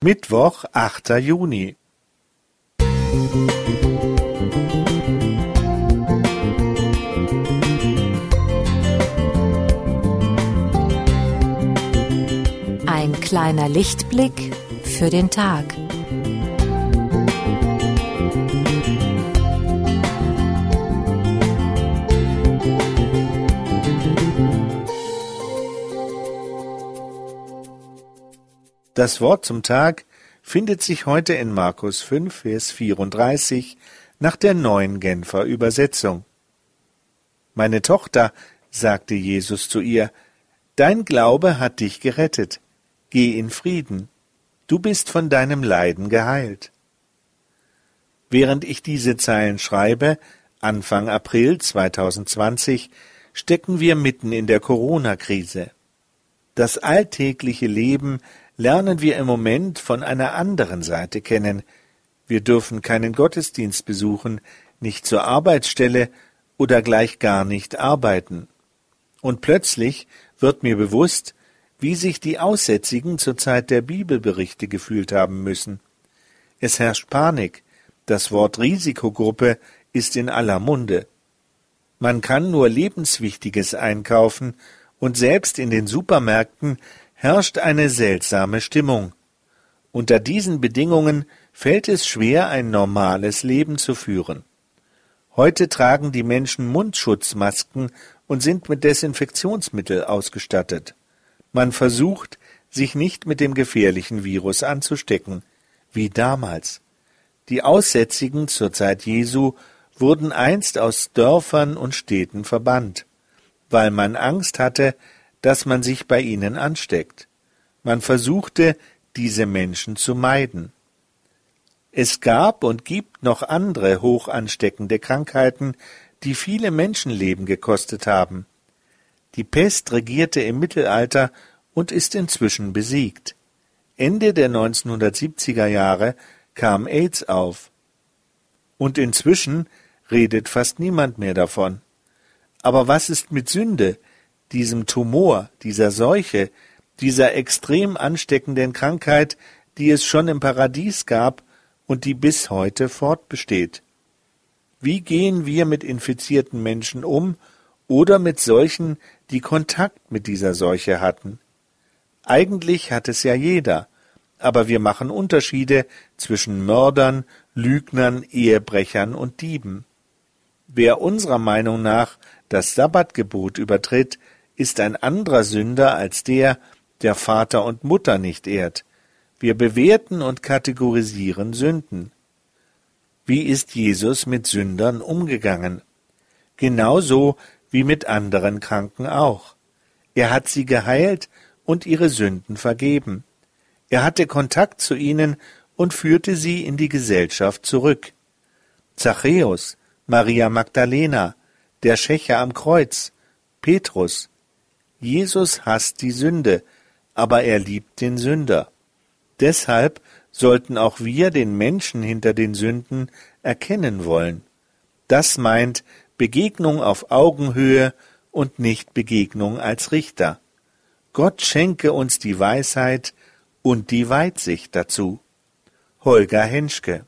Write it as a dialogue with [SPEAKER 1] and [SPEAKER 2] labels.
[SPEAKER 1] Mittwoch, 8. Juni.
[SPEAKER 2] Ein kleiner Lichtblick für den Tag.
[SPEAKER 1] Das Wort zum Tag findet sich heute in Markus 5, Vers 34 nach der neuen Genfer Übersetzung. Meine Tochter, sagte Jesus zu ihr, dein Glaube hat dich gerettet. Geh in Frieden. Du bist von deinem Leiden geheilt. Während ich diese Zeilen schreibe, Anfang April 2020, stecken wir mitten in der Corona-Krise. Das alltägliche Leben lernen wir im Moment von einer anderen Seite kennen. Wir dürfen keinen Gottesdienst besuchen, nicht zur Arbeitsstelle oder gleich gar nicht arbeiten. Und plötzlich wird mir bewusst, wie sich die Aussätzigen zur Zeit der Bibelberichte gefühlt haben müssen. Es herrscht Panik, das Wort Risikogruppe ist in aller Munde. Man kann nur Lebenswichtiges einkaufen, und selbst in den Supermärkten herrscht eine seltsame Stimmung. Unter diesen Bedingungen fällt es schwer, ein normales Leben zu führen. Heute tragen die Menschen Mundschutzmasken und sind mit Desinfektionsmittel ausgestattet. Man versucht, sich nicht mit dem gefährlichen Virus anzustecken, wie damals. Die Aussätzigen zur Zeit Jesu wurden einst aus Dörfern und Städten verbannt, weil man Angst hatte, dass man sich bei ihnen ansteckt. Man versuchte, diese Menschen zu meiden. Es gab und gibt noch andere hoch ansteckende Krankheiten, die viele Menschenleben gekostet haben. Die Pest regierte im Mittelalter und ist inzwischen besiegt. Ende der 1970er Jahre kam AIDS auf. Und inzwischen redet fast niemand mehr davon. Aber was ist mit Sünde, diesem Tumor, dieser Seuche, dieser extrem ansteckenden Krankheit, die es schon im Paradies gab und die bis heute fortbesteht. Wie gehen wir mit infizierten Menschen um oder mit solchen, die Kontakt mit dieser Seuche hatten? Eigentlich hat es ja jeder, aber wir machen Unterschiede zwischen Mördern, Lügnern, Ehebrechern und Dieben. Wer unserer Meinung nach das Sabbatgebot übertritt, ist ein anderer Sünder als der, der Vater und Mutter nicht ehrt. Wir bewerten und kategorisieren Sünden. Wie ist Jesus mit Sündern umgegangen? Genauso wie mit anderen Kranken auch. Er hat sie geheilt und ihre Sünden vergeben. Er hatte Kontakt zu ihnen und führte sie in die Gesellschaft zurück. Zachäus, Maria Magdalena, der Schächer am Kreuz, Petrus, Jesus hasst die Sünde, aber er liebt den Sünder. Deshalb sollten auch wir den Menschen hinter den Sünden erkennen wollen. Das meint Begegnung auf Augenhöhe und nicht Begegnung als Richter. Gott schenke uns die Weisheit und die Weitsicht dazu. Holger Henschke